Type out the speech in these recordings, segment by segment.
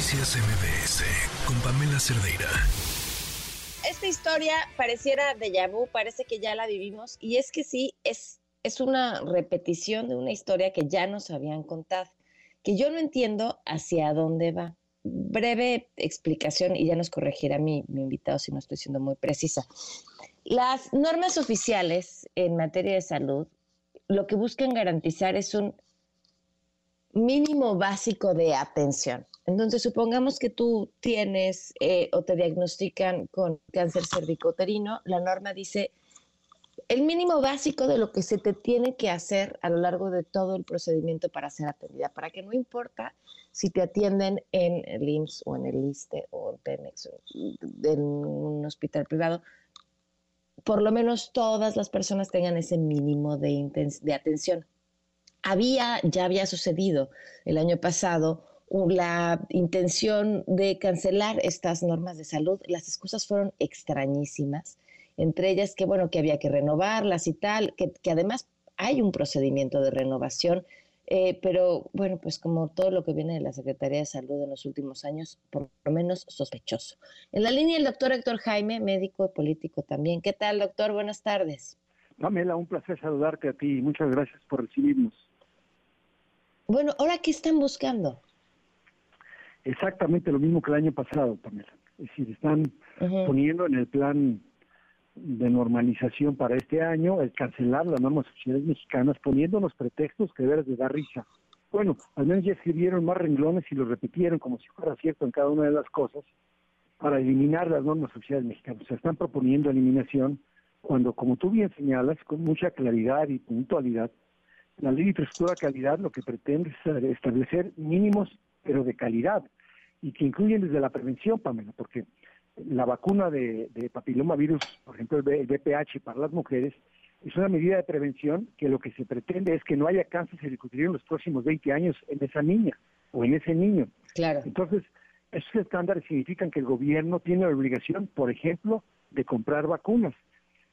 Noticias MBS con Pamela Cerdeira. Esta historia pareciera de vu, parece que ya la vivimos y es que sí, es, es una repetición de una historia que ya nos habían contado, que yo no entiendo hacia dónde va. Breve explicación y ya nos corregirá mi, mi invitado si no estoy siendo muy precisa. Las normas oficiales en materia de salud lo que buscan garantizar es un mínimo básico de atención. Entonces, supongamos que tú tienes eh, o te diagnostican con cáncer cervicoterino, la norma dice el mínimo básico de lo que se te tiene que hacer a lo largo de todo el procedimiento para ser atendida, para que no importa si te atienden en el IMSS o en el ISTE o en Pemex o en un hospital privado, por lo menos todas las personas tengan ese mínimo de, de atención. Había, ya había sucedido el año pasado la intención de cancelar estas normas de salud. Las excusas fueron extrañísimas, entre ellas que, bueno, que había que renovarlas y tal, que, además hay un procedimiento de renovación, eh, pero bueno, pues como todo lo que viene de la Secretaría de Salud en los últimos años, por lo menos sospechoso. En la línea el doctor Héctor Jaime, médico y político también. ¿Qué tal, doctor? Buenas tardes. Pamela, un placer saludarte a ti y muchas gracias por recibirnos. Bueno, ¿ahora qué están buscando? Exactamente lo mismo que el año pasado, Pamela. Es decir, están poniendo en el plan de normalización para este año el cancelar las normas oficiales mexicanas, poniendo los pretextos que deben de dar risa. Bueno, al menos ya escribieron más renglones y lo repitieron como si fuera cierto en cada una de las cosas para eliminar las normas oficiales mexicanas. Se están proponiendo eliminación cuando, como tú bien señalas, con mucha claridad y puntualidad, la ley de infraestructura de calidad lo que pretende es establecer mínimos, pero de calidad, y que incluyen desde la prevención, Pamela, porque la vacuna de, de papilomavirus, por ejemplo, el, BPH para las mujeres, es una medida de prevención que lo que se pretende es que no haya cáncer cervicuterino en los próximos 20 años en esa niña o en ese niño. Claro. Entonces, esos estándares significan que el gobierno tiene la obligación, por ejemplo, de comprar vacunas.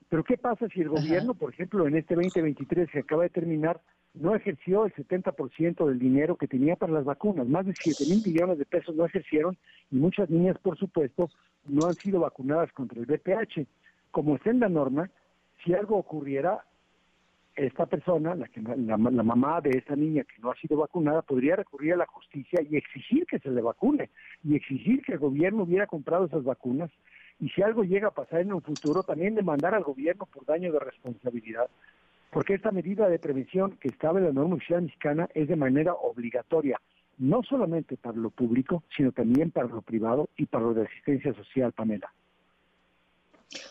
Pero ¿qué pasa si el gobierno, por ejemplo, en este 2023 que acaba de terminar, no ejerció el 70% del dinero que tenía para las vacunas? Más de 7 mil millones de pesos no ejercieron y muchas niñas, por supuesto, no han sido vacunadas contra el VPH. Como está en la norma, si algo ocurriera, esta persona, la, que, la, mamá de esa niña que no ha sido vacunada, podría recurrir a la justicia y exigir que se le vacune y exigir que el gobierno hubiera comprado esas vacunas y si algo llega a pasar en un futuro, también demandar al gobierno por daño de responsabilidad, porque esta medida de prevención que estaba en la norma oficial mexicana es de manera obligatoria, no solamente para lo público, sino también para lo privado y para lo de asistencia social, Pamela.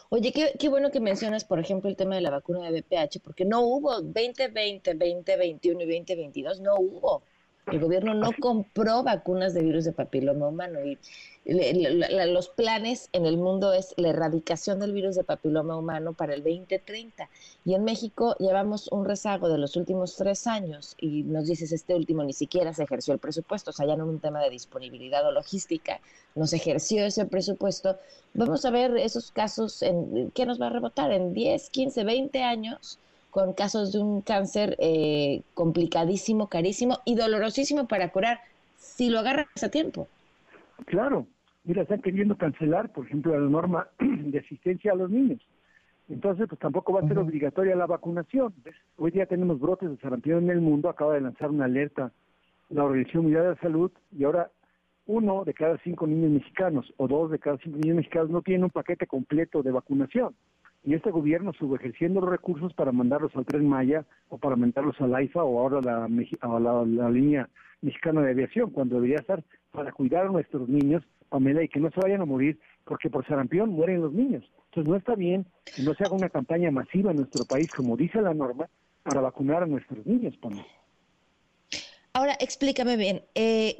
Oye, qué, qué, bueno que mencionas, por ejemplo, el tema de la vacuna de BPH, porque no hubo 2020, 2021 y 2022, no hubo. El gobierno no compró vacunas de virus de papiloma humano y los planes en el mundo es la erradicación del virus de papiloma humano para el 2030. Y en México llevamos un rezago de los últimos tres años y nos dices, este último ni siquiera se ejerció el presupuesto, o sea, ya no un tema de disponibilidad o logística, no se ejerció ese presupuesto. Vamos a ver esos casos, en, ¿qué nos va a rebotar? En 10, 15, 20 años con casos de un cáncer eh, complicadísimo, carísimo y dolorosísimo para curar si lo agarras a tiempo. Claro, mira, están queriendo cancelar, por ejemplo, la norma de asistencia a los niños. Entonces, pues tampoco va a ser obligatoria la vacunación. Hoy día tenemos brotes de sarampión en el mundo, acaba de lanzar una alerta la Organización Mundial de la Salud y ahora uno de cada cinco niños mexicanos o dos de cada cinco niños mexicanos no tienen un paquete completo de vacunación y este gobierno subejerciendo los recursos para mandarlos al Tren Maya o para mandarlos al AIFA o ahora a la, la, línea mexicana de aviación, cuando debería estar para cuidar a nuestros niños, Pamela, y que no se vayan a morir, porque por sarampión mueren los niños. Entonces no está bien que no se haga una campaña masiva en nuestro país, como dice la norma, para vacunar a nuestros niños, Pamela. Ahora, explícame bien, eh,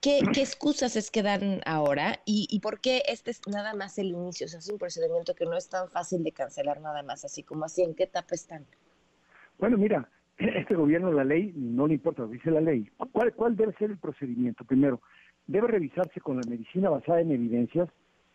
¿qué, excusas es que dan ahora y, por qué este es nada más el inicio? O sea, es un procedimiento que no es tan fácil de cancelar nada más, así como así, ¿en qué etapa están? Bueno, mira, este gobierno, la ley, no le importa, dice la ley. ¿Cuál, ¿Cuál debe ser el procedimiento? Primero, debe revisarse con la medicina basada en evidencias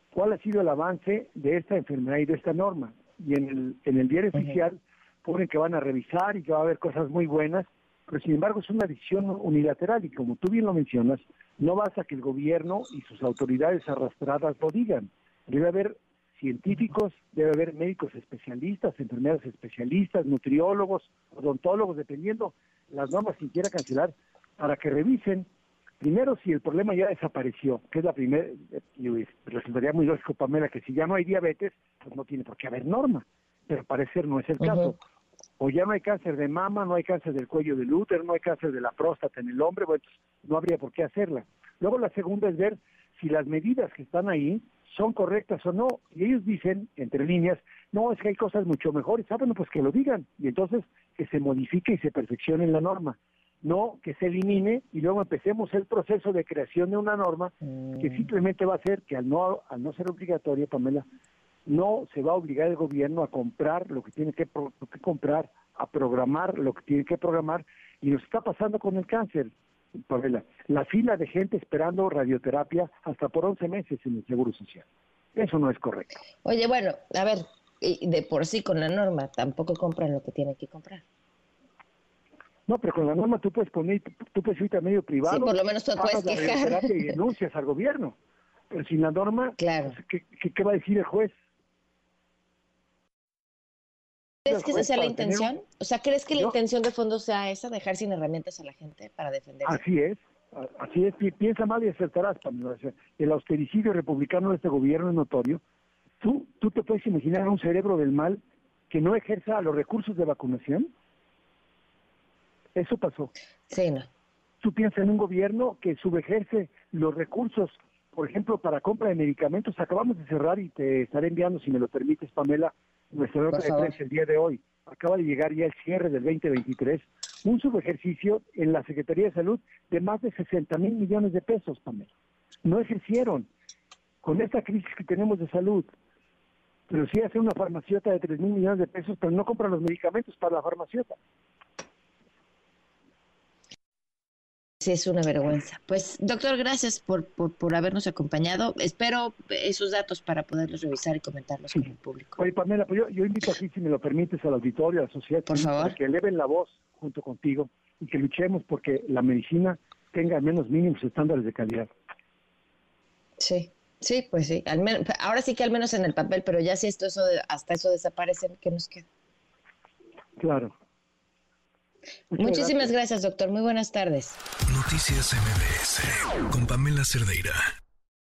cuál ha sido el avance de esta enfermedad y de esta norma. Y en el, en el diario oficial ponen que van a revisar y que va a haber cosas muy buenas pero sin embargo es una decisión unilateral y como tú bien lo mencionas, No basta que el gobierno y sus autoridades arrastradas lo digan. Debe haber científicos, debe haber médicos especialistas, enfermeras especialistas, nutriólogos, odontólogos, dependiendo las normas que quiera cancelar, para que revisen primero si el problema ya desapareció, que es la primera, y resultaría muy lógico, Pamela, que si ya no hay diabetes, pues no tiene por qué haber norma, pero parecer no es el caso. O ya no hay cáncer de mama, no hay cáncer del cuello del útero, no hay cáncer de la próstata en el hombre, bueno, no habría por qué hacerla. Luego la segunda es ver si las medidas que están ahí son correctas o no. Y ellos dicen, entre líneas, no, es que hay cosas mucho mejores. Ah, bueno, pues que lo digan. Y entonces que se modifique y se perfeccione la norma. No que se elimine y luego empecemos el proceso de creación de una norma que mm. simplemente va a ser que al no, al no ser obligatoria, Pamela, no se va a obligar el gobierno a comprar lo que tiene que, que comprar, a programar lo que tiene que programar. Y nos está pasando con el cáncer. Pamela, la fila de gente esperando radioterapia hasta por 11 meses en el Seguro Social. Eso no es correcto. Oye, bueno, a ver, de por sí con la norma tampoco compran lo que tienen que comprar. No, pero con la norma tú puedes poner, tú puedes irte a medio privado. Sí, por lo menos tú puedes quejar. Y denuncias al gobierno. Pero sin la norma, claro. Pues, ¿qué, va a decir el juez? ¿Crees que esa sea la intención? O sea, ¿crees que la intención de fondo sea esa, dejar sin herramientas a la gente para defenderse? Así es, así es. Piensa mal y acertarás, Pamela. El austericidio republicano de este gobierno es notorio. ¿Tú, ¿Tú te puedes imaginar un cerebro del mal que no ejerza los recursos de vacunación? Eso pasó. Sí, no. Tú piensas en un gobierno que subejerce los recursos, por ejemplo, para compra de medicamentos. Acabamos de cerrar y te estaré enviando, si me lo permites, Pamela, nuestra nota de prensa el día de hoy. Acaba de llegar ya el cierre del 2023, un subejercicio en la Secretaría de Salud de más de 60 mil millones de pesos, Pamela. No ejercieron. Con esta crisis que tenemos de salud, pero sí hace una farmaciota de 3 mil millones de pesos, pero no compran los medicamentos para la farmaciota. Sí, es una vergüenza. Pues, doctor, gracias por, por, habernos acompañado. Espero esos datos para poderlos revisar y comentarlos con el público. Oye, Pamela, pues yo, invito aquí, si me lo permites, al auditorio, a la sociedad, por favor. que eleven la voz junto contigo y que luchemos porque la medicina tenga al menos mínimos estándares de calidad. Sí, sí, pues sí. Al menos, ahora sí que al menos en el papel, pero ya si esto eso hasta eso desaparece, ¿qué nos queda? Claro. Muchísimas gracias. doctor. Muy buenas tardes. Noticias MBS con Pamela Cerdeira.